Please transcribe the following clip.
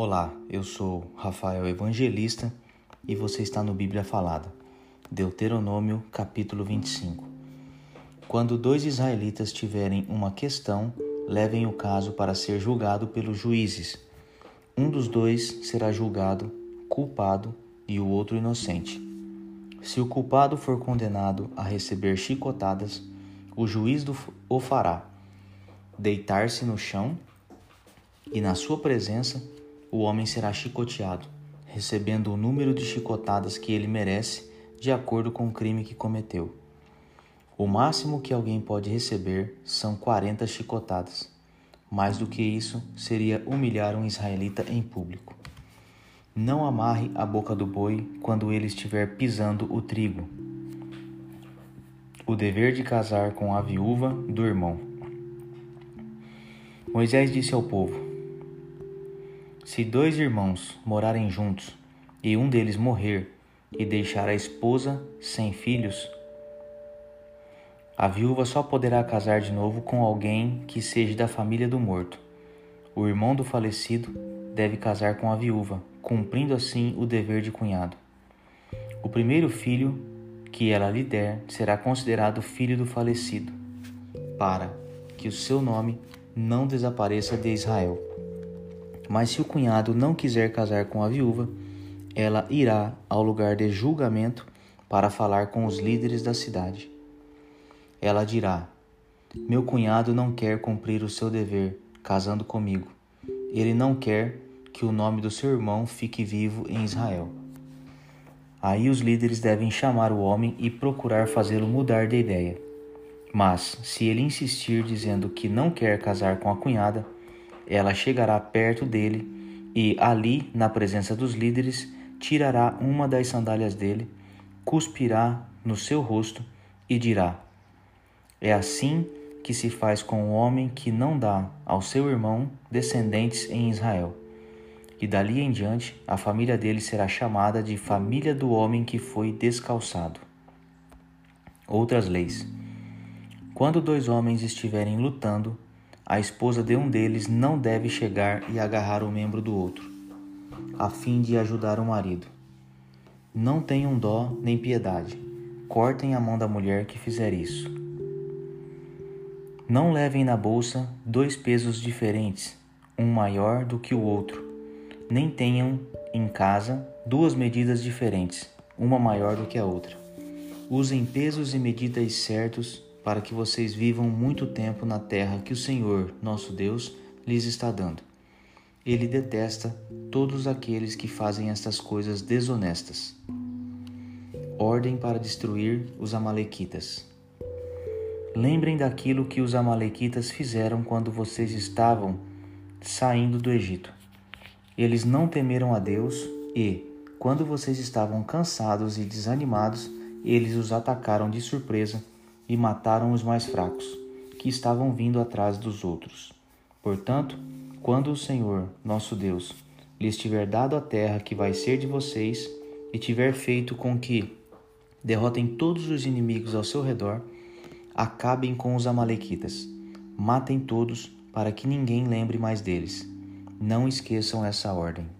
Olá, eu sou Rafael Evangelista e você está no Bíblia Falada, Deuteronômio capítulo 25. Quando dois israelitas tiverem uma questão, levem o caso para ser julgado pelos juízes. Um dos dois será julgado culpado e o outro inocente. Se o culpado for condenado a receber chicotadas, o juiz o fará deitar-se no chão e, na sua presença, o homem será chicoteado, recebendo o número de chicotadas que ele merece de acordo com o crime que cometeu. O máximo que alguém pode receber são 40 chicotadas. Mais do que isso seria humilhar um israelita em público. Não amarre a boca do boi quando ele estiver pisando o trigo. O dever de casar com a viúva do irmão. Moisés disse ao povo: se dois irmãos morarem juntos e um deles morrer e deixar a esposa sem filhos, a viúva só poderá casar de novo com alguém que seja da família do morto. O irmão do falecido deve casar com a viúva, cumprindo assim o dever de cunhado. O primeiro filho que ela lhe der será considerado filho do falecido, para que o seu nome não desapareça de Israel. Mas se o cunhado não quiser casar com a viúva, ela irá ao lugar de julgamento para falar com os líderes da cidade. Ela dirá: Meu cunhado não quer cumprir o seu dever casando comigo. Ele não quer que o nome do seu irmão fique vivo em Israel. Aí os líderes devem chamar o homem e procurar fazê-lo mudar de ideia. Mas, se ele insistir dizendo que não quer casar com a cunhada, ela chegará perto dele e, ali, na presença dos líderes, tirará uma das sandálias dele, cuspirá no seu rosto e dirá: É assim que se faz com o homem que não dá ao seu irmão descendentes em Israel. E dali em diante a família dele será chamada de família do homem que foi descalçado. Outras leis. Quando dois homens estiverem lutando, a esposa de um deles não deve chegar e agarrar o membro do outro, a fim de ajudar o marido. Não tenham dó nem piedade, cortem a mão da mulher que fizer isso. Não levem na bolsa dois pesos diferentes, um maior do que o outro, nem tenham em casa duas medidas diferentes, uma maior do que a outra. Usem pesos e medidas certos para que vocês vivam muito tempo na terra que o Senhor, nosso Deus, lhes está dando. Ele detesta todos aqueles que fazem estas coisas desonestas. Ordem para destruir os Amalequitas. Lembrem daquilo que os Amalequitas fizeram quando vocês estavam saindo do Egito. Eles não temeram a Deus e, quando vocês estavam cansados e desanimados, eles os atacaram de surpresa e mataram os mais fracos, que estavam vindo atrás dos outros. Portanto, quando o Senhor, nosso Deus, lhes tiver dado a terra que vai ser de vocês, e tiver feito com que derrotem todos os inimigos ao seu redor, acabem com os Amalequitas, matem todos para que ninguém lembre mais deles. Não esqueçam essa ordem.